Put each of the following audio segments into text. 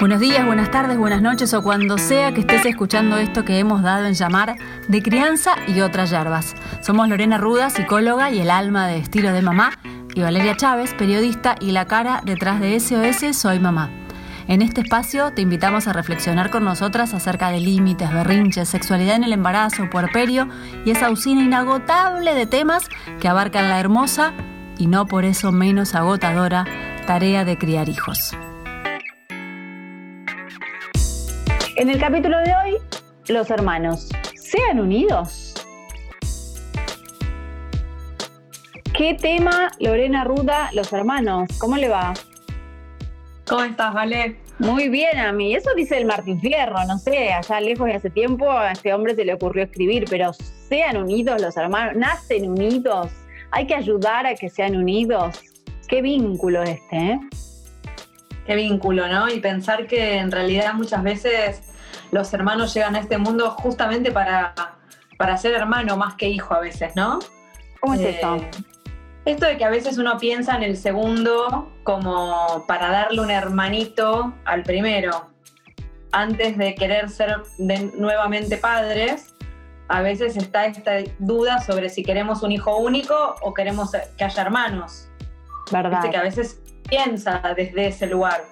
Buenos días, buenas tardes, buenas noches o cuando sea que estés escuchando esto que hemos dado en llamar de crianza y otras yerbas. Somos Lorena Ruda, psicóloga y el alma de estilo de mamá, y Valeria Chávez, periodista y la cara detrás de SOS Soy Mamá. En este espacio te invitamos a reflexionar con nosotras acerca de límites, berrinches, sexualidad en el embarazo, puerperio y esa usina inagotable de temas que abarcan la hermosa y no por eso menos agotadora tarea de criar hijos. En el capítulo de hoy, los hermanos, ¿sean unidos? ¿Qué tema, Lorena Ruda, los hermanos? ¿Cómo le va? ¿Cómo estás, Vale? Muy bien, a mí. Eso dice el Martín Fierro, no sé, allá lejos y hace tiempo a este hombre se le ocurrió escribir, pero sean unidos los hermanos, nacen unidos, hay que ayudar a que sean unidos. Qué vínculo este, ¿eh? Qué vínculo, ¿no? Y pensar que en realidad muchas veces los hermanos llegan a este mundo justamente para, para ser hermano más que hijo a veces, ¿no? ¿Cómo es esto? Eh, esto de que a veces uno piensa en el segundo como para darle un hermanito al primero, antes de querer ser nuevamente padres, a veces está esta duda sobre si queremos un hijo único o queremos que haya hermanos. ¿Verdad? que a veces piensa desde ese lugar.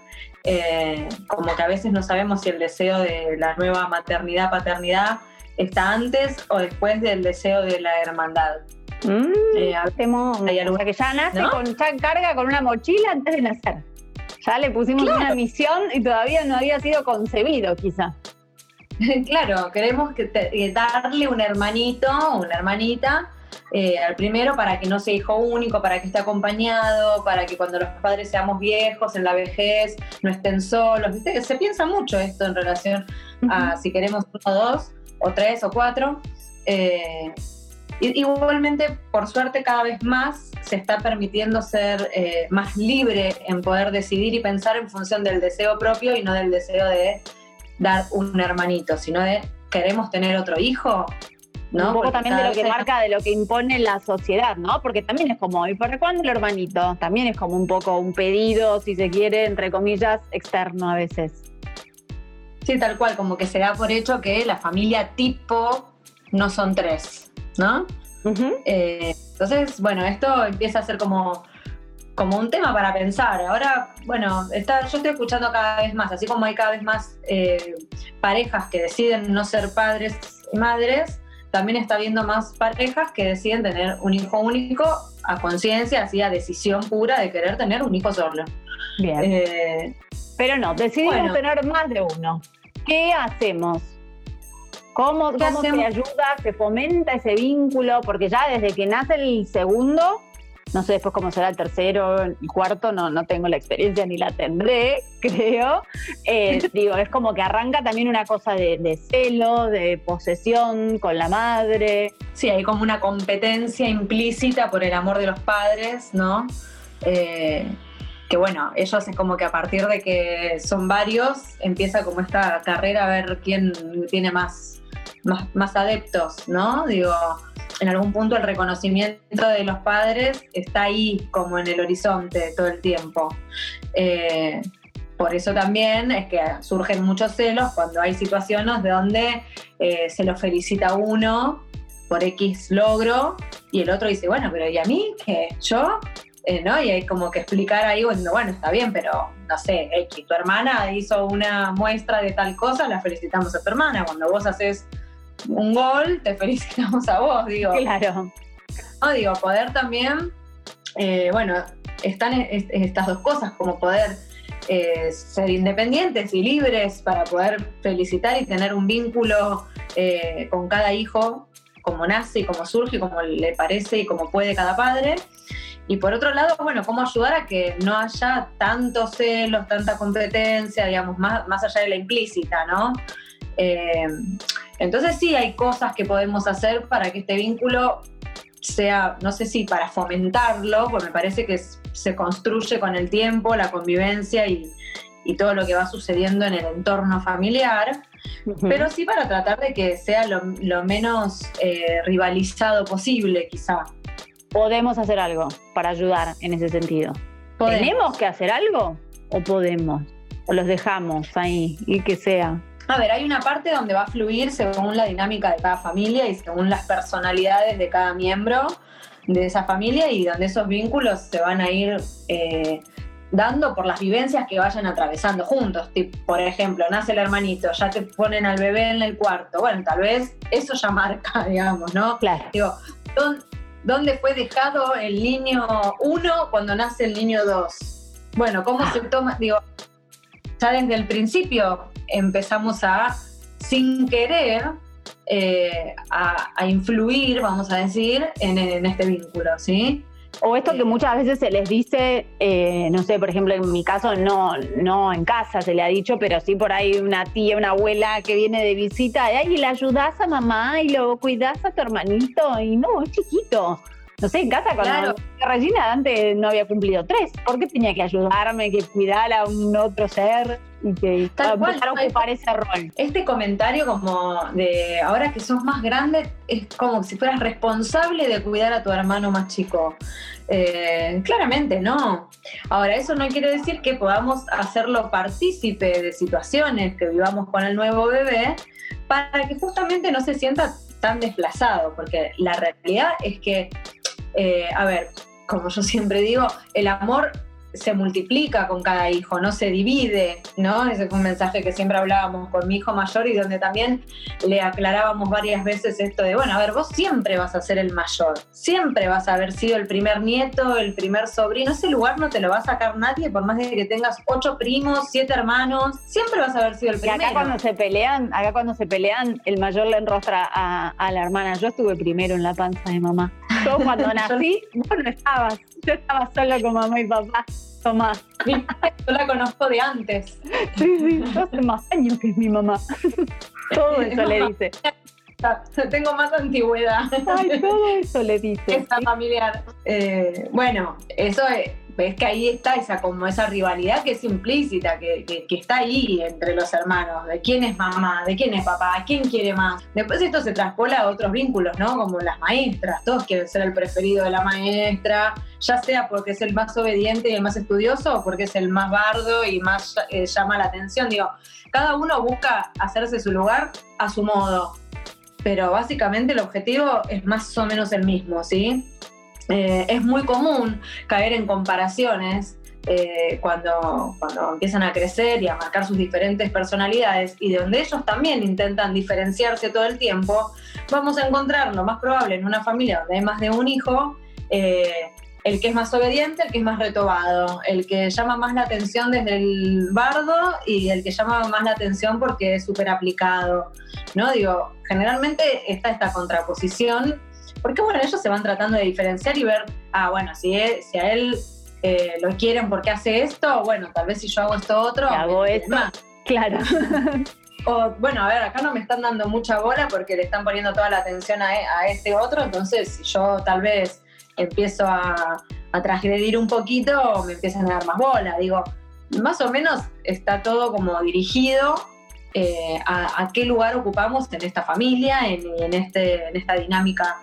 Eh, como que a veces no sabemos si el deseo de la nueva maternidad, paternidad, está antes o después del deseo de la hermandad. Mm, eh, o sea que ya nace con, ya carga con una mochila antes de nacer. Ya le pusimos una misión y todavía no había sido concebido, quizá. claro, queremos que eh, darle un hermanito, una hermanita, eh, al primero para que no sea hijo único, para que esté acompañado, para que cuando los padres seamos viejos, en la vejez, no estén solos. ¿Viste? Se piensa mucho esto en relación a si queremos uno, dos, o tres, o cuatro. Eh, igualmente, por suerte, cada vez más se está permitiendo ser eh, más libre en poder decidir y pensar en función del deseo propio y no del deseo de dar un hermanito, sino de queremos tener otro hijo, un poco también de lo que marca, de lo que impone la sociedad, ¿no? Porque también es como, ¿y para cuándo el hermanito? También es como un poco un pedido, si se quiere, entre comillas, externo a veces. Sí, tal cual, como que se da por hecho que la familia tipo no son tres, ¿no? Eh, entonces, bueno, esto empieza a ser como, como un tema para pensar. Ahora, bueno, está, yo estoy escuchando cada vez más, así como hay cada vez más eh, parejas que deciden no ser padres y madres, también está habiendo más parejas que deciden tener un hijo único a conciencia, así a decisión pura de querer tener un hijo solo. Bien. Eh, Pero no, decidimos tener más de uno. ¿Qué hacemos? ¿Cómo, cómo se ayuda, se fomenta ese vínculo? Porque ya desde que nace el segundo, no sé después cómo será el tercero, el cuarto, no, no tengo la experiencia ni la tendré, creo. Eh, digo, es como que arranca también una cosa de, celo, de posesión con la madre. Sí, hay como una competencia implícita por el amor de los padres, ¿no? Eh, que bueno, ellos es como que a partir de que son varios, empieza como esta carrera a ver quién tiene más, más, adeptos, ¿no? Digo, en algún punto el reconocimiento de los padres está ahí como en el horizonte todo el tiempo. Eh, por eso también es que surgen muchos celos cuando hay situaciones de donde eh, se lo felicita uno por X logro y el otro dice, bueno, pero ¿y a mí? que ¿Yo? Eh, ¿no? Y hay como que explicar ahí, bueno, bueno, está bien, pero no sé, X, tu hermana hizo una muestra de tal cosa, la felicitamos a tu hermana. Cuando vos haces un gol, te felicitamos a vos, digo. Claro. No, digo, poder también, eh, bueno, están estas dos cosas, como poder eh, ser independientes y libres para poder felicitar y tener un vínculo eh, con cada hijo, como nace y como surge y como le parece y como puede cada padre. Y por otro lado, bueno, cómo ayudar a que no haya tantos celos, tanta competencia, digamos, más, más allá de la implícita, ¿no? Entonces sí hay cosas que podemos hacer para que este vínculo sea, no sé si para fomentarlo, porque me parece que se construye con el tiempo, la convivencia y, todo lo que va sucediendo en el entorno familiar, pero sí para tratar de que sea lo, menos eh, rivalizado posible, quizá. Podemos hacer algo para ayudar en ese sentido. ¿Tenemos que hacer algo o podemos? o los dejamos ahí y que sea. A ver, hay una parte donde va a fluir según la dinámica de cada familia y según las personalidades de cada miembro de esa familia y donde esos vínculos se van a ir eh, dando por las vivencias que vayan atravesando juntos. por ejemplo, nace el hermanito, ya te ponen al bebé en el cuarto. Bueno, tal vez eso ya marca, digamos, ¿no? Claro. Digo, ¿dónde, fue dejado el niño uno cuando nace el niño dos? Bueno, ¿cómo se toma? Digo, ya desde el principio empezamos a, sin querer, eh, a, influir, vamos a decir, en, en este vínculo, ¿sí? O esto que muchas veces se les dice, eh, no sé, por ejemplo, en mi caso no, no en casa se le ha dicho, pero sí por ahí una tía, una abuela que viene de visita, y le ayudas a mamá y lo cuidas a tu hermanito, y no, es chiquito. No sé, en casa cuando Regina antes no había cumplido tres, ¿por qué tenía que ayudarme, que cuidar a un otro ser? y que Tal cual, ocupar ese rol. Este comentario como de ahora que sos más grande es como si fueras responsable de cuidar a tu hermano más chico. Eh, claramente no. Ahora, eso no quiere decir que podamos hacerlo partícipe de situaciones que vivamos con el nuevo bebé para que justamente no se sienta tan desplazado, porque la realidad es que, eh, a ver, como yo siempre digo, el amor se multiplica con cada hijo, no se divide, ¿no? Ese fue un mensaje que siempre hablábamos con mi hijo mayor y donde también le aclarábamos varias veces esto de, bueno, a ver, vos siempre vas a ser el mayor, siempre vas a haber sido el primer nieto, el primer sobrino, ese lugar no te lo va a sacar nadie, por más de que tengas ocho primos, siete hermanos, siempre vas a haber sido el primero. Y acá cuando se pelean, acá cuando se pelean, el mayor le enrostra a, a la hermana, yo estuve primero en la panza de mamá. Yo cuando nací, vos no estabas, yo estaba sola con mamá y papá. Tomás. Yo la conozco de antes. Sí, sí, yo hace más años que es mi mamá. Todo eso le dice. Tengo más antigüedad. Ay, todo eso le dice. Esta familiar. Eh, bueno, eso es ves que ahí está esa como esa rivalidad que es implícita, que, está ahí entre los hermanos, de quién es mamá, de quién es papá, quién quiere más. Después esto se traspola a otros vínculos, ¿no? Como las maestras, todos quieren ser el preferido de la maestra, ya sea porque es el más obediente y el más estudioso o porque es el más bardo y más eh, llama la atención. Digo, cada uno busca hacerse su lugar a su modo, pero básicamente el objetivo es más o menos el mismo, ¿sí? Eh, es muy común caer en comparaciones eh, cuando, cuando empiezan a crecer y a marcar sus diferentes personalidades y de donde ellos también intentan diferenciarse todo el tiempo, vamos a encontrar lo más probable en una familia donde hay más de un hijo, eh, el que es más obediente, el que es más retobado, el que llama más la atención desde el bardo y el que llama más la atención porque es súper aplicado, ¿no? Digo, generalmente está esta contraposición porque bueno, ellos se van tratando de diferenciar y ver, ah, bueno, si, si a él eh, lo quieren porque hace esto, bueno, tal vez si yo hago esto otro, hago esto, más. claro. o bueno, a ver, acá no me están dando mucha bola porque le están poniendo toda la atención a, a este otro, entonces si yo tal vez empiezo a, a transgredir un poquito, me empiezan a dar más bola. Digo, más o menos está todo como dirigido eh, a, qué lugar ocupamos en esta familia, en, en, este, en esta dinámica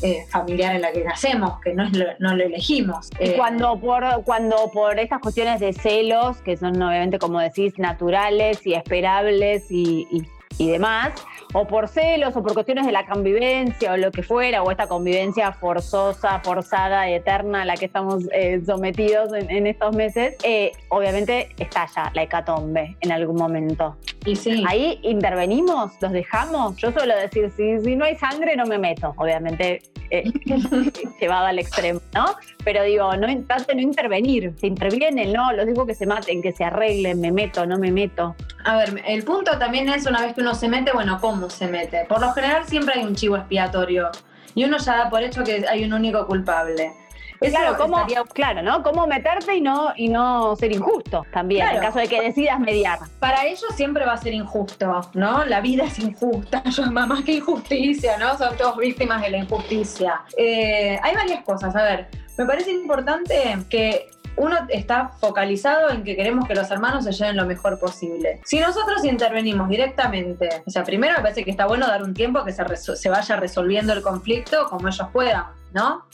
eh, familiar en la que nacemos, que no, no lo elegimos. Y eh, cuando por, cuando por estas cuestiones de celos, que son obviamente, como decís, naturales y esperables y, y demás, o por celos o por cuestiones de la convivencia o lo que fuera, o esta convivencia forzosa, forzada y eterna a la que estamos eh, sometidos en, estos meses, eh, obviamente estalla la hecatombe en algún momento. Y sí. Ahí intervenimos, los dejamos. Yo suelo decir, si, si no hay sangre, no me meto. Obviamente, eh, llevado al extremo, ¿no? Pero digo, no trate no intervenir. Se interviene, no, los digo que se maten, que se arreglen, me meto, no me meto. A ver, el punto también es una vez que uno se mete, bueno, ¿cómo se mete? Por lo general siempre hay un chivo expiatorio y uno ya da por hecho que hay un único culpable. claro, ¿cómo, claro, ¿no? ¿Cómo meterte y no, y no ser injusto también, en caso de que decidas mediar? Para ellos siempre va a ser injusto, ¿no? La vida es injusta, yo más que injusticia, ¿no? Son todos víctimas de la injusticia. Eh, hay varias cosas, a ver, me parece importante que uno está focalizado en que queremos que los hermanos se lleven lo mejor posible. Si nosotros intervenimos directamente, o sea, primero me parece que está bueno dar un tiempo que se, se vaya resolviendo el conflicto como ellos puedan, ¿no?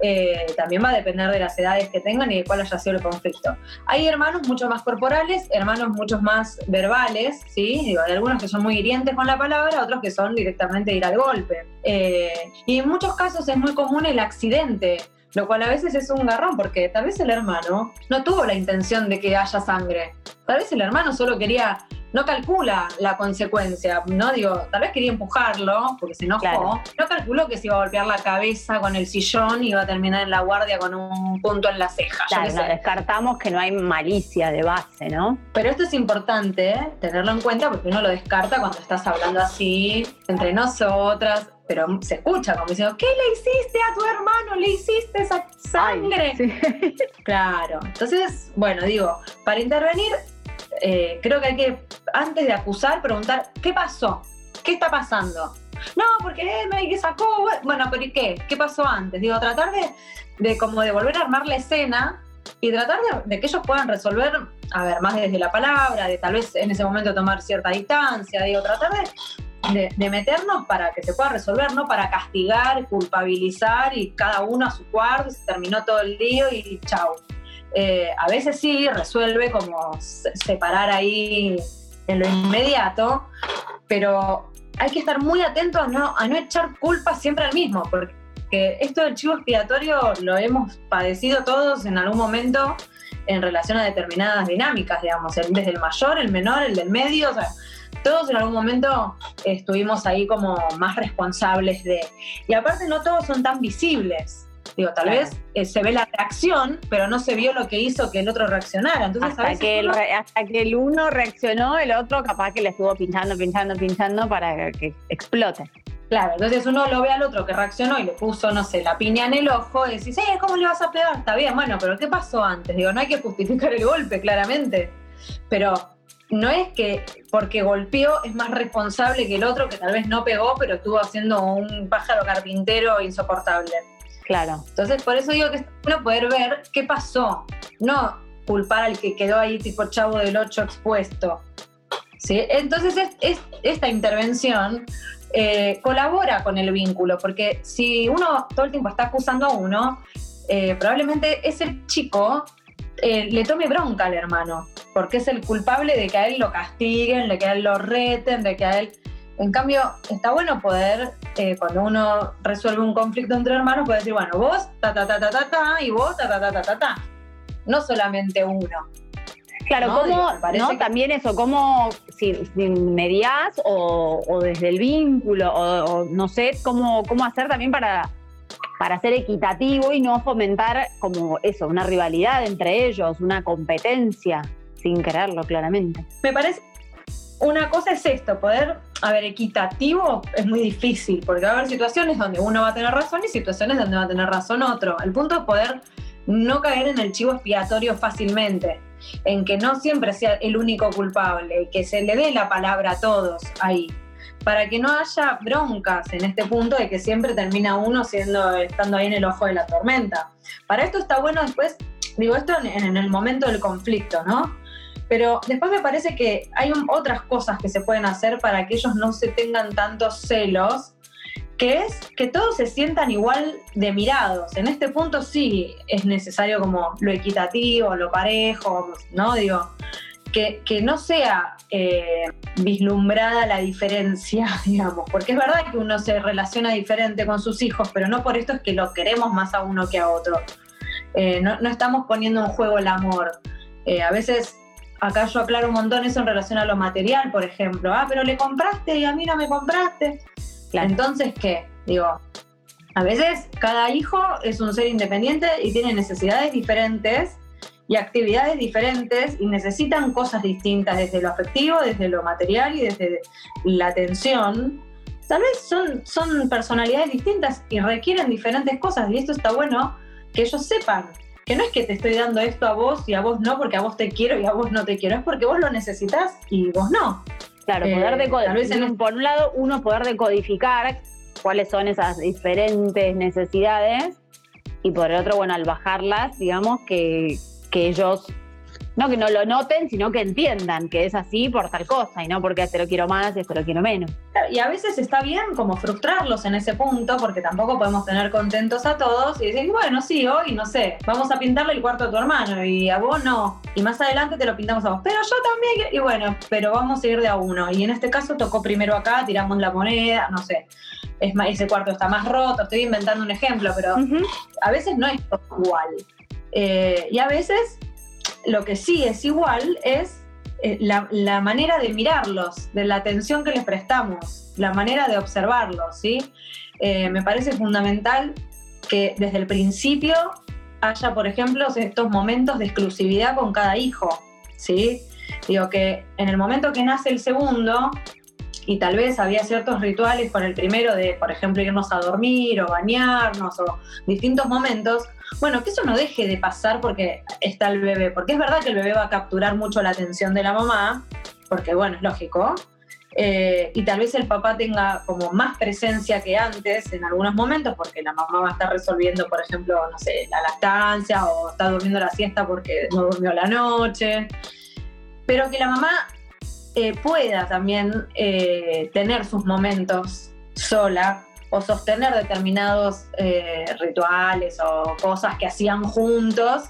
eh, también va a depender de las edades que tengan y de cuál haya sido el conflicto. Hay hermanos mucho más corporales, hermanos muchos más verbales, ¿sí? Digo, hay algunos que son muy hirientes con la palabra, otros que son directamente ir al golpe. Eh, y en muchos casos es muy común el accidente lo cual a veces es un garrón porque tal vez el hermano no tuvo la intención de que haya sangre. Tal vez el hermano solo quería, no calcula la consecuencia, ¿no? Digo, tal vez quería empujarlo porque se enojó. No calculó que se iba a golpear la cabeza con el sillón y iba a terminar en la guardia con un punto en la ceja. Claro, descartamos que no hay malicia de base, ¿no? Pero esto es importante ¿eh? tenerlo en cuenta porque uno lo descarta cuando estás hablando así entre nosotras pero se escucha como diciendo, ¿qué le hiciste a tu hermano? ¿Le hiciste esa sangre? Claro. Entonces, bueno, digo, para intervenir, eh, creo que hay que, antes de acusar, preguntar, ¿qué pasó? ¿Qué está pasando? No, porque él me sacó, bueno, pero ¿qué? ¿Qué pasó antes? Digo, tratar de, de como de volver a armar la escena y tratar de, de, que ellos puedan resolver, a ver, más desde la palabra, de tal vez en ese momento tomar cierta distancia, digo, tratar de de, meternos para que se pueda resolver, no para castigar, culpabilizar y cada uno a su cuarto se terminó todo el lío y chau. Eh, a veces sí resuelve como separar ahí en lo inmediato, pero hay que estar muy atento a no, a no echar culpa siempre al mismo, porque esto del chivo expiatorio lo hemos padecido todos en algún momento en relación a determinadas dinámicas, digamos, desde el mayor, el menor, el del medio, o sea, todos en algún momento estuvimos ahí como más responsables de... Y aparte no todos son tan visibles. Digo, tal vez eh, se ve la reacción, pero no se vio lo que hizo que el otro reaccionara. Entonces, hasta, que el, hasta que el uno reaccionó, el otro capaz que le estuvo pinchando, pinchando, pinchando para que explote. Claro, entonces uno lo ve al otro que reaccionó y le puso, no sé, la piña en el ojo y decís, eh, ¿cómo le vas a pegar? Está bien, bueno, pero ¿qué pasó antes? Digo, no hay que justificar el golpe, claramente. Pero no es que porque golpeó es más responsable que el otro que tal vez no pegó, pero estuvo haciendo un pájaro carpintero insoportable. Claro. Entonces, por eso digo que es bueno poder ver qué pasó, no culpar al que quedó ahí tipo chavo del 8 expuesto. ¿Sí? Entonces, es, esta intervención eh, colabora con el vínculo, porque si uno todo el tiempo está acusando a uno, eh, probablemente ese chico eh, le tome bronca al hermano, porque es el culpable de que a él lo castiguen, de que a él lo reten, de que a él... En cambio, está bueno poder, eh, cuando uno resuelve un conflicto entre hermanos, puede decir, bueno, vos, ta, ta, ta, ta, ta, ta, y vos, ta, ta, ta, ta, ta, ta. No solamente uno. Claro, ¿no? ¿cómo, También eso, ¿cómo si, medias o, desde el vínculo, o, no sé, cómo, cómo hacer también para para ser equitativo y no fomentar como eso, una rivalidad entre ellos, una competencia, sin quererlo claramente. Me parece, una cosa es esto, poder, a ver, equitativo es muy difícil, porque va a haber situaciones donde uno va a tener razón y situaciones donde va a tener razón otro. El punto es poder no caer en el chivo expiatorio fácilmente, en que no siempre sea el único culpable, que se le dé la palabra a todos ahí para que no haya broncas en este punto de que siempre termina uno siendo, estando ahí en el ojo de la tormenta. Para esto está bueno después, digo esto en, el momento del conflicto, ¿no? Pero después me parece que hay otras cosas que se pueden hacer para que ellos no se tengan tantos celos, que es que todos se sientan igual de mirados. En este punto sí es necesario como lo equitativo, lo parejo, ¿no? Digo, que, no sea eh, vislumbrada la diferencia, digamos, porque es verdad que uno se relaciona diferente con sus hijos, pero no por esto es que lo queremos más a uno que a otro. Eh, no, estamos poniendo en juego el amor. Eh, a veces, acá yo aclaro un montón eso en relación a lo material, por ejemplo. Ah, pero le compraste y a mí no me compraste. Entonces, ¿qué? Digo, a veces cada hijo es un ser independiente y tiene necesidades diferentes y actividades diferentes y necesitan cosas distintas desde lo afectivo, desde lo material y desde la atención. Tal vez son, son personalidades distintas y requieren diferentes cosas y esto está bueno que ellos sepan que no es que te estoy dando esto a vos y a vos no porque a vos te quiero y a vos no te quiero, es porque vos lo necesitas y vos no. Claro, poder eh, decodificar, por un lado uno poder decodificar cuáles son esas diferentes necesidades y por el otro, bueno, al bajarlas, digamos que, que ellos no que no lo noten, sino que entiendan que es así por tal cosa y no porque este lo quiero más y este lo quiero menos. Y a veces está bien como frustrarlos en ese punto, porque tampoco podemos tener contentos a todos y decir, bueno, sí, hoy no sé, vamos a pintarle el cuarto a tu hermano y a vos no, y más adelante te lo pintamos a vos, pero yo también, y bueno, pero vamos a ir de a uno. Y en este caso tocó primero acá, tiramos la moneda, no sé, es más, ese cuarto está más roto, estoy inventando un ejemplo, pero a veces no es igual. Eh, y a veces lo que sí es igual es eh, la, manera de mirarlos, de la atención que les prestamos, la manera de observarlos, ¿sí? Eh, me parece fundamental que desde el principio haya, por ejemplo, estos momentos de exclusividad con cada hijo, ¿sí? Digo que en el momento que nace el segundo, y tal vez había ciertos rituales con el primero de, por ejemplo, irnos a dormir o bañarnos o distintos momentos, bueno, que eso no deje de pasar porque está el bebé, porque es verdad que el bebé va a capturar mucho la atención de la mamá, porque bueno, es lógico, eh, y tal vez el papá tenga como más presencia que antes en algunos momentos, porque la mamá va a estar resolviendo, por ejemplo, no sé, la lactancia o está durmiendo la siesta porque no durmió la noche, pero que la mamá eh, pueda también eh, tener sus momentos sola o sostener determinados eh, rituales o cosas que hacían juntos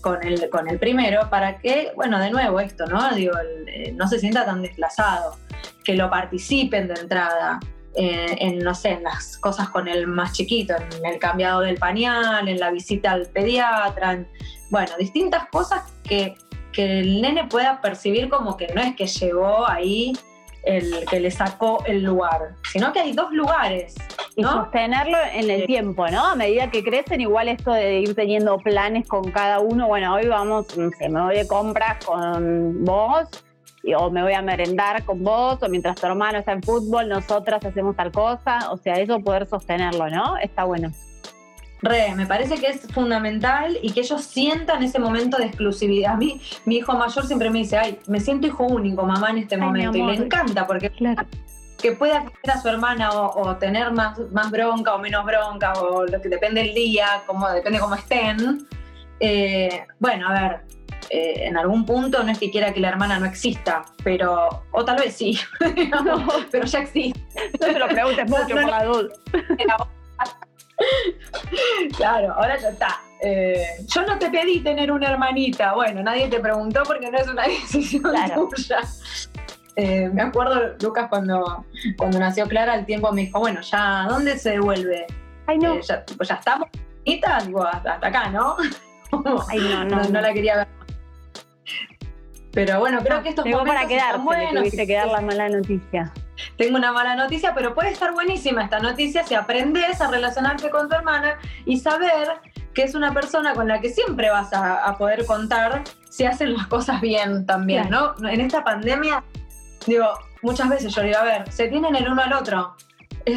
con el, con el primero para que, bueno, de nuevo esto, ¿no? Digo, eh, no se sienta tan desplazado, que lo participen de entrada. Eh, en, no sé, en las cosas con el más chiquito, en el cambiado del pañal, en la visita al pediatra, en, bueno, distintas cosas que, que el nene pueda percibir como que no es que llegó ahí el que le sacó el lugar, sino que hay dos lugares. Y sostenerlo en el tiempo, ¿no? A medida que crecen, igual esto de ir teniendo planes con cada uno, bueno, hoy vamos, no sé, me voy de compras con vos, o me voy a merendar con vos, o mientras tu hermano está en fútbol, nosotras hacemos tal cosa, o sea, eso poder sostenerlo, ¿no? Está bueno. Re, me parece que es fundamental y que ellos sientan ese momento de exclusividad. A mí, mi hijo mayor siempre me dice, ay, me siento hijo único, mamá, en este momento. Y le encanta porque que pueda querer a su hermana o, tener más, más bronca o menos bronca, o lo que depende del día, como, depende cómo estén. Eh, bueno, a ver, eh, en algún punto no es que quiera que la hermana no exista, pero, o tal vez sí, pero ya existe. No te lo preguntes mucho por la duda. claro, ahora ya está. Eh, yo no te pedí tener una hermanita. Bueno, nadie te preguntó porque no es una decisión tuya. Eh, me acuerdo, Lucas, cuando, cuando nació Clara, el tiempo me dijo, bueno, ya, ¿dónde se devuelve? Ay, no. Eh, ya, pues ya estamos, digo, hasta, acá, ¿no? Ay, no, no, no, la quería ver. Pero bueno, creo que estos momentos para quedar, bueno, tuviste que dar la mala noticia tengo una mala noticia, pero puede estar buenísima esta noticia si aprendes a relacionarte con tu hermana y saber que es una persona con la que siempre vas a, poder contar si hacen las cosas bien también, ¿no? En esta pandemia, digo, muchas veces yo digo, a ver, se tienen el uno al otro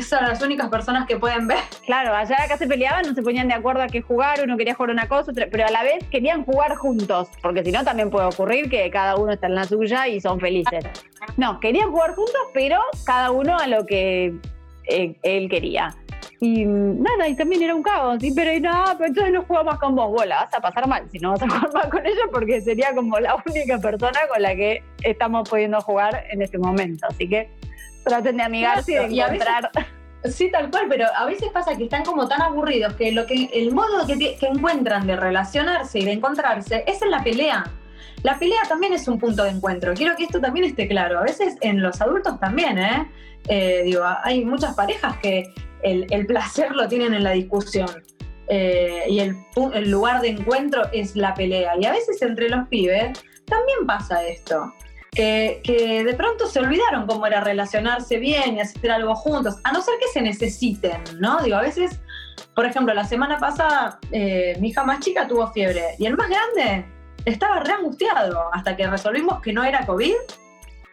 son las únicas personas que pueden ver. Claro, allá acá se peleaban, no se ponían de acuerdo a qué jugar, uno quería jugar una cosa, pero a la vez querían jugar juntos, porque si no también puede ocurrir que cada uno está en la suya y son felices. No, querían jugar juntos, pero cada uno a lo que eh, él quería. Y nada, y también era un caos, ¿sí? pero pero entonces no juego más con vos, vos la vas a pasar mal si no vas a jugar más con ella porque sería como la única persona con la que estamos pudiendo jugar en este momento. Así que traten de amigarse y de encontrar. sí, tal cual, pero a veces pasa que están como tan aburridos que lo que el modo que, encuentran de relacionarse y de encontrarse es en la pelea. La pelea también es un punto de encuentro. Quiero que esto también esté claro. A veces en los adultos también, ¿eh? eh digo, hay muchas parejas que el, placer lo tienen en la discusión. Eh, y el, el lugar de encuentro es la pelea. Y a veces entre los pibes también pasa esto que, de pronto se olvidaron cómo era relacionarse bien y hacer algo juntos, a no ser que se necesiten, ¿no? Digo, a veces, por ejemplo, la semana pasada eh, mi hija más chica tuvo fiebre y el más grande estaba re angustiado hasta que resolvimos que no era COVID,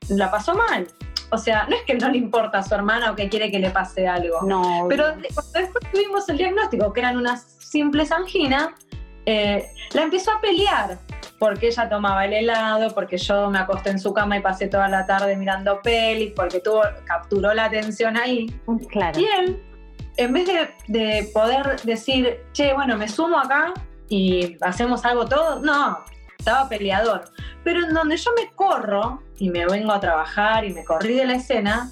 la pasó mal. O sea, no es que no le importa a su hermana o que quiere que le pase algo. No. Pero cuando después tuvimos el diagnóstico, que eran unas simples anginas, eh, la empezó a pelear porque ella tomaba el helado, porque yo me acosté en su cama y pasé toda la tarde mirando pelis, porque tuvo, capturó la atención ahí. Claro. Y él, en vez de, poder decir, che, bueno, me sumo acá y hacemos algo todo, no. estaba peleador. Pero en donde yo me corro y me vengo a trabajar y me corrí de la escena,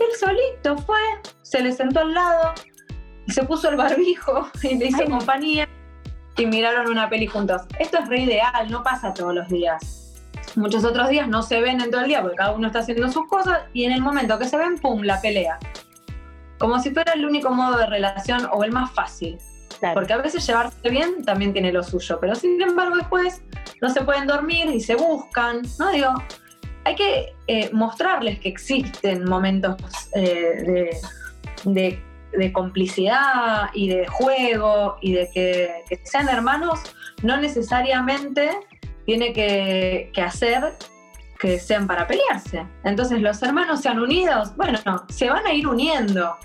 él solito fue, se le sentó al lado, se puso el barbijo y le hizo compañía y miraron una peli juntos. Esto es re ideal, no pasa todos los días. Muchos otros días no se ven en todo el día porque cada uno está haciendo sus cosas y en el momento que se ven, ¡pum!, la pelea. Como si fuera el único modo de relación o el más fácil. Porque a veces llevarse bien también tiene lo suyo, pero sin embargo después no se pueden dormir y se buscan, ¿no? Digo, hay que eh, mostrarles que existen momentos eh, de, complicidad y de juego y de que, sean hermanos, no necesariamente tiene que, que, hacer que sean para pelearse. Entonces los hermanos sean unidos, bueno, se van a ir uniendo,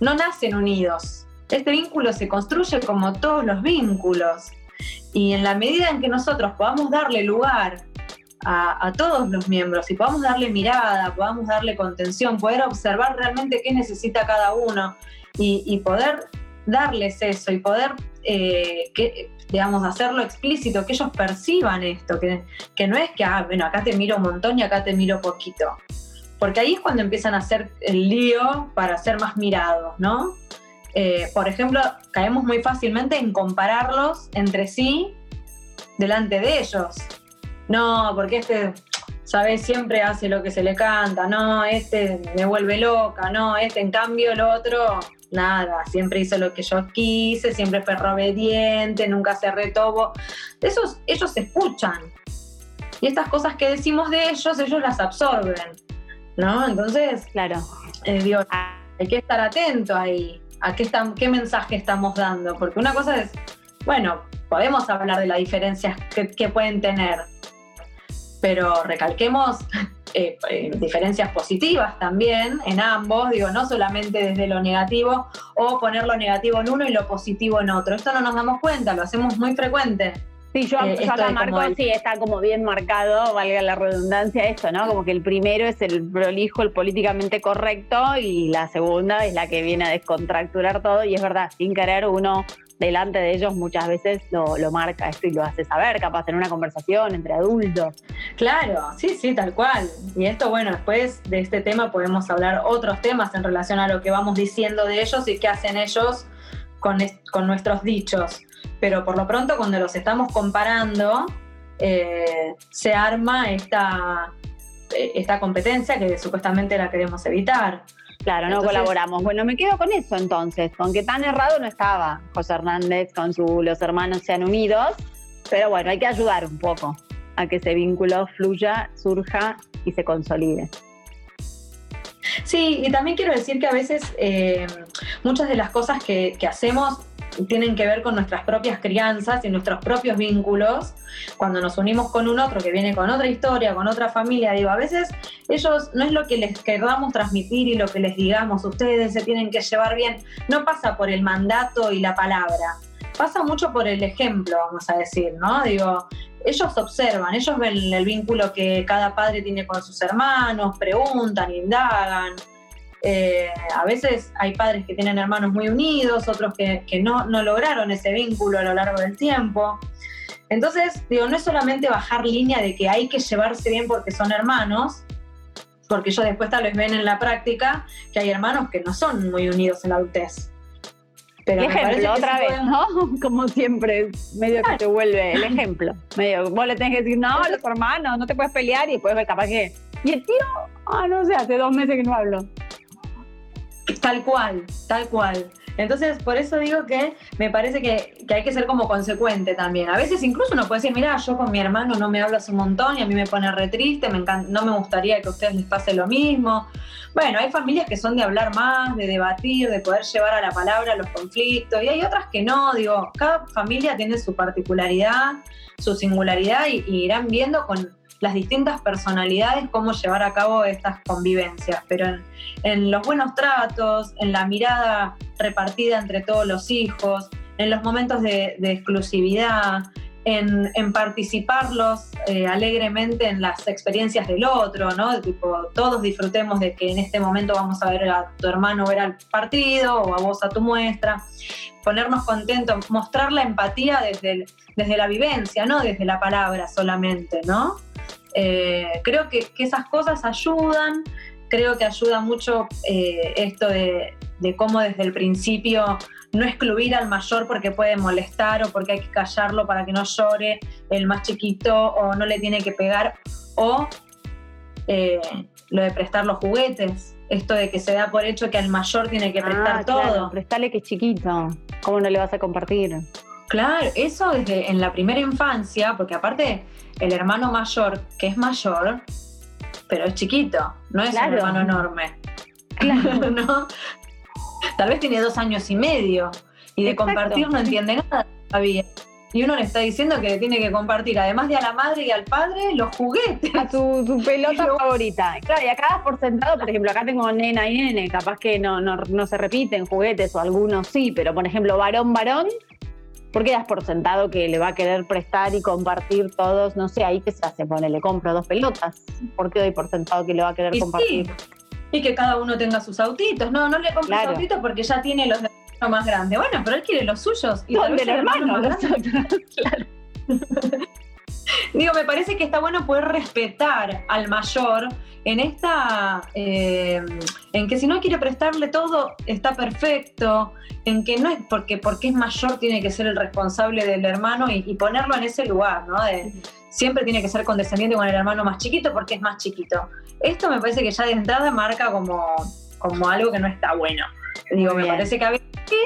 no nacen unidos. Este vínculo se construye como todos los vínculos. Y en la medida en que nosotros podamos darle lugar a, todos los miembros y podamos darle mirada, podamos darle contención, poder observar realmente qué necesita cada uno y, poder darles eso y poder, eh, que, digamos, hacerlo explícito, que ellos perciban esto, que, que no es que, ah, bueno, acá te miro un montón y acá te miro poquito. Porque ahí es cuando empiezan a hacer el lío para ser más mirados, ¿no? Eh, por ejemplo, caemos muy fácilmente en compararlos entre sí delante de ellos. No, porque este, ¿sabes? Siempre hace lo que se le canta, no, este me vuelve loca, no, este en cambio el otro, nada, siempre hizo lo que yo quise, siempre perro obediente, nunca se retobo. Esos, ellos escuchan. Y estas cosas que decimos de ellos, ellos las absorben, ¿no? Entonces, claro, eh, hay que estar atento ahí a qué, qué mensaje estamos dando, porque una cosa es, bueno, podemos hablar de las diferencias que, pueden tener, pero recalquemos eh, eh, diferencias positivas también en ambos, digo, no solamente desde lo negativo o poner lo negativo en uno y lo positivo en otro. Esto no nos damos cuenta, lo hacemos muy frecuente. Sí, yo, eh, acá marco, sí, está como bien marcado, valga la redundancia, esto, ¿no? Como que el primero es el prolijo, el políticamente correcto, y la segunda es la que viene a descontracturar todo, y es verdad, sin querer uno delante de ellos muchas veces lo, marca esto y lo hace saber, capaz en una conversación entre adultos. Claro, sí, sí, tal cual. Y esto, bueno, después de este tema podemos hablar otros temas en relación a lo que vamos diciendo de ellos y qué hacen ellos con, con nuestros dichos pero por lo pronto cuando los estamos comparando, eh, se arma esta, eh, esta competencia que supuestamente la queremos evitar. Claro, no colaboramos. Bueno, me quedo con eso entonces, con que tan errado no estaba José Hernández con su Los hermanos sean unidos, pero bueno, hay que ayudar un poco a que ese vínculo fluya, surja y se consolide. Sí, y también quiero decir que a veces eh, muchas de las cosas que, que hacemos tienen que ver con nuestras propias crianzas y nuestros propios vínculos. Cuando nos unimos con un otro que viene con otra historia, con otra familia, digo, a veces ellos no es lo que les queramos transmitir y lo que les digamos, ustedes se tienen que llevar bien, no pasa por el mandato y la palabra, pasa mucho por el ejemplo, vamos a decir, ¿no? Digo, ellos observan, ellos ven el vínculo que cada padre tiene con sus hermanos, preguntan, indagan. Eh, a veces hay padres que tienen hermanos muy unidos, otros que, no, lograron ese vínculo a lo largo del tiempo. Entonces, digo, no es solamente bajar línea de que hay que llevarse bien porque son hermanos, porque ellos después tal vez ven en la práctica que hay hermanos que no son muy unidos en la adultez. Pero ejemplo, otra vez, ¿no? Como siempre, medio que te vuelve el ejemplo. Medio, vos le tenés que decir, no, los hermanos, no te puedes pelear y después capaz que. Y el tío, ah, no sé, hace dos meses que no hablo. Tal cual, tal cual. Entonces, por eso digo que me parece que, hay que ser como consecuente también. A veces incluso uno puede decir, mira, yo con mi hermano no me hablo un montón y a mí me pone re triste, me no me gustaría que a ustedes les pase lo mismo. Bueno, hay familias que son de hablar más, de debatir, de poder llevar a la palabra los conflictos y hay otras que no, digo, cada familia tiene su particularidad, su singularidad y irán viendo con las distintas personalidades cómo llevar a cabo estas convivencias, pero en, los buenos tratos, en la mirada repartida entre todos los hijos, en los momentos de, exclusividad, en, participarlos eh, alegremente en las experiencias del otro, ¿no? Tipo, todos disfrutemos de que en este momento vamos a ver a tu hermano ver al partido o a vos a tu muestra, ponernos contentos, mostrar la empatía desde, desde la vivencia, no desde la palabra solamente, ¿no? Eh, creo que, esas cosas ayudan, creo que ayuda mucho eh, esto de, de cómo desde el principio no excluir al mayor porque puede molestar o porque hay que callarlo para que no llore el más chiquito o no le tiene que pegar o eh, lo de prestar los juguetes, esto de que se da por hecho que al mayor tiene que ah, prestar todo. Prestarle que es chiquito, ¿cómo no le vas a compartir? Claro, eso desde en la primera infancia, porque aparte el hermano mayor, que es mayor, pero es chiquito, no es un hermano enorme. Claro. ¿No? Tal vez tiene dos años y medio y de compartir no entiende nada todavía. Y uno le está diciendo que le tiene que compartir, además de a la madre y al padre, los juguetes. A su, pelota favorita. Claro, y acá por sentado, por ejemplo, acá tengo nena y nene, capaz que no, no, se repiten juguetes o algunos sí, pero por ejemplo, varón, varón, ¿por qué das por sentado que le va a querer prestar y compartir todos? No sé, ahí qué se hace, pone, le compro dos pelotas. ¿Por qué doy por sentado que le va a querer compartir? y que cada uno tenga sus autitos. No, no le compres autitos porque ya tiene los de más grandes. Bueno, pero él quiere los suyos. Y del hermano, los claro. Digo, me parece que está bueno poder respetar al mayor en esta, eh, en que si no quiere prestarle todo, está perfecto, en que no es porque, porque es mayor tiene que ser el responsable del hermano y, ponerlo en ese lugar, ¿no? siempre tiene que ser condescendiente con el hermano más chiquito porque es más chiquito. Esto me parece que ya de entrada marca como, como algo que no está bueno. Digo, me parece que a veces sí,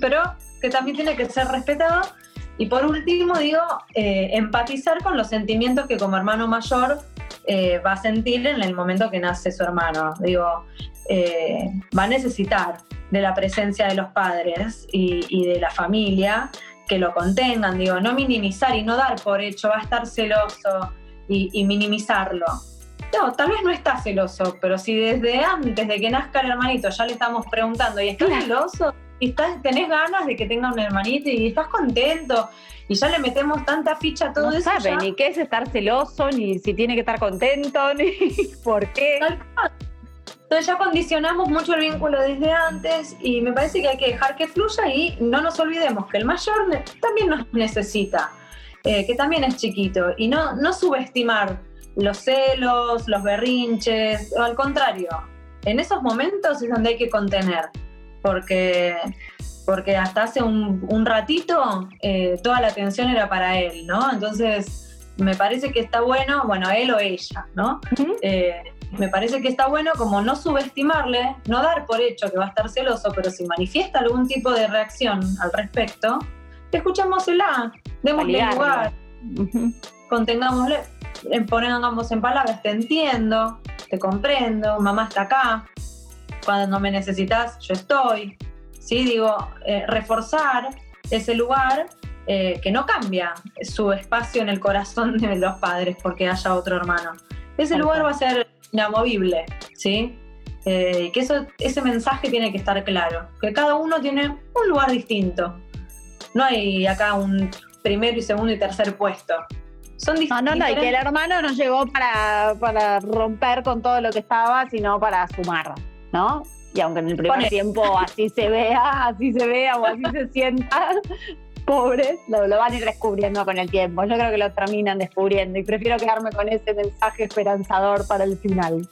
pero que también tiene que ser respetado. Y por último, digo, eh, empatizar con los sentimientos que como hermano mayor eh, va a sentir en el momento que nace su hermano. Digo, eh, va a necesitar de la presencia de los padres y, de la familia que lo contengan, digo, no minimizar y no dar por hecho, va a estar celoso y minimizarlo. No, tal vez no está celoso, pero si desde antes de que nazca el hermanito ya le estamos preguntando, ¿y estás celoso? ¿Y estás, tenés ganas de que tenga un hermanito y estás contento? Y ya le metemos tanta ficha a todo no eso. No sabe ni qué es estar celoso, ni si tiene que estar contento, ni por qué. Entonces ya condicionamos mucho el vínculo desde antes y me parece que hay que dejar que fluya y no nos olvidemos que el mayor también nos necesita, eh, que también es chiquito y no, no subestimar los celos, los berrinches, o al contrario, en esos momentos es donde hay que contener, porque, porque hasta hace un, ratito eh, toda la atención era para él, ¿no? Entonces, me parece que está bueno, bueno, él o ella, ¿no? Eh, me parece que está bueno como no subestimarle, no dar por hecho que va a estar celoso, pero si manifiesta algún tipo de reacción al respecto, escuchémosela, démosle lugar, contengámosle pongamos en palabras, te entiendo, te comprendo, mamá está acá, cuando me necesitas, yo estoy. ¿Sí? Digo, eh, reforzar ese lugar eh, que no cambia su espacio en el corazón de los padres porque haya otro hermano. Ese lugar va a ser inamovible, ¿sí? Eh, que eso, ese mensaje tiene que estar claro, que cada uno tiene un lugar distinto. No hay acá un primero y segundo y tercer puesto. Son no, no, no, y que el hermano no llegó para, para romper con todo lo que estaba, sino para sumar, ¿no? Y aunque en el primer tiempo así se vea, así se vea o así se sienta, pobres, lo, lo, van a ir descubriendo con el tiempo. Yo creo que lo terminan descubriendo y prefiero quedarme con ese mensaje esperanzador para el final.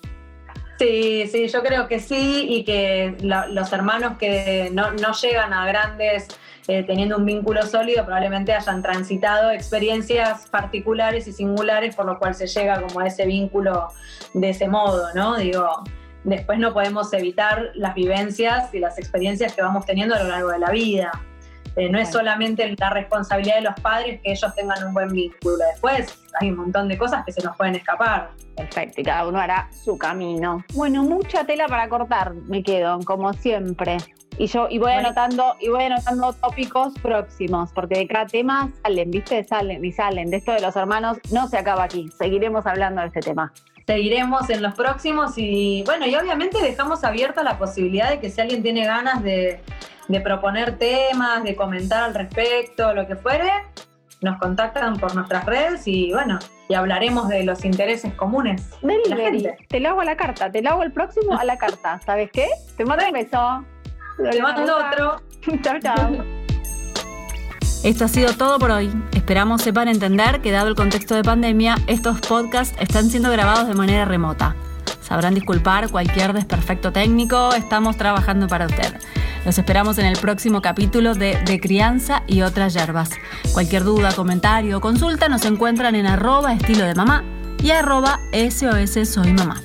Sí, sí, yo creo que sí y que los hermanos que no, no llegan a grandes eh, teniendo un vínculo sólido, probablemente hayan transitado experiencias particulares y singulares, por lo cual se llega como a ese vínculo de ese modo, ¿no? Digo, después no podemos evitar las vivencias y las experiencias que vamos teniendo a lo largo de la vida. Eh, no es solamente la responsabilidad de los padres que ellos tengan un buen vínculo. Después hay un montón de cosas que se nos pueden escapar. Perfecto, y cada uno hará su camino. Bueno, mucha tela para cortar, me quedo, como siempre. Y yo y voy anotando y voy anotando tópicos próximos, porque de cada tema salen, ¿viste? Salen y salen. De esto de los hermanos no se acaba aquí. Seguiremos hablando de este tema. Seguiremos en los próximos y bueno, y obviamente dejamos abierta la posibilidad de que si alguien tiene ganas de, proponer temas, de comentar al respecto, lo que fuere, nos contactan por nuestras redes y bueno, y hablaremos de los intereses comunes. Delivery. Te lo hago a la carta, te lo hago el próximo a la carta. ¿Sabes qué? Te mando un beso. Te mando otro. chao, chao. Esto ha sido todo por hoy. Esperamos sepan entender que dado el contexto de pandemia, estos podcasts están siendo grabados de manera remota. Sabrán disculpar cualquier desperfecto técnico, estamos trabajando para usted. Los esperamos en el próximo capítulo de De Crianza y otras yerbas. Cualquier duda, comentario o consulta nos encuentran en arroba estilo de mamá y arroba SOS Soy Mamá.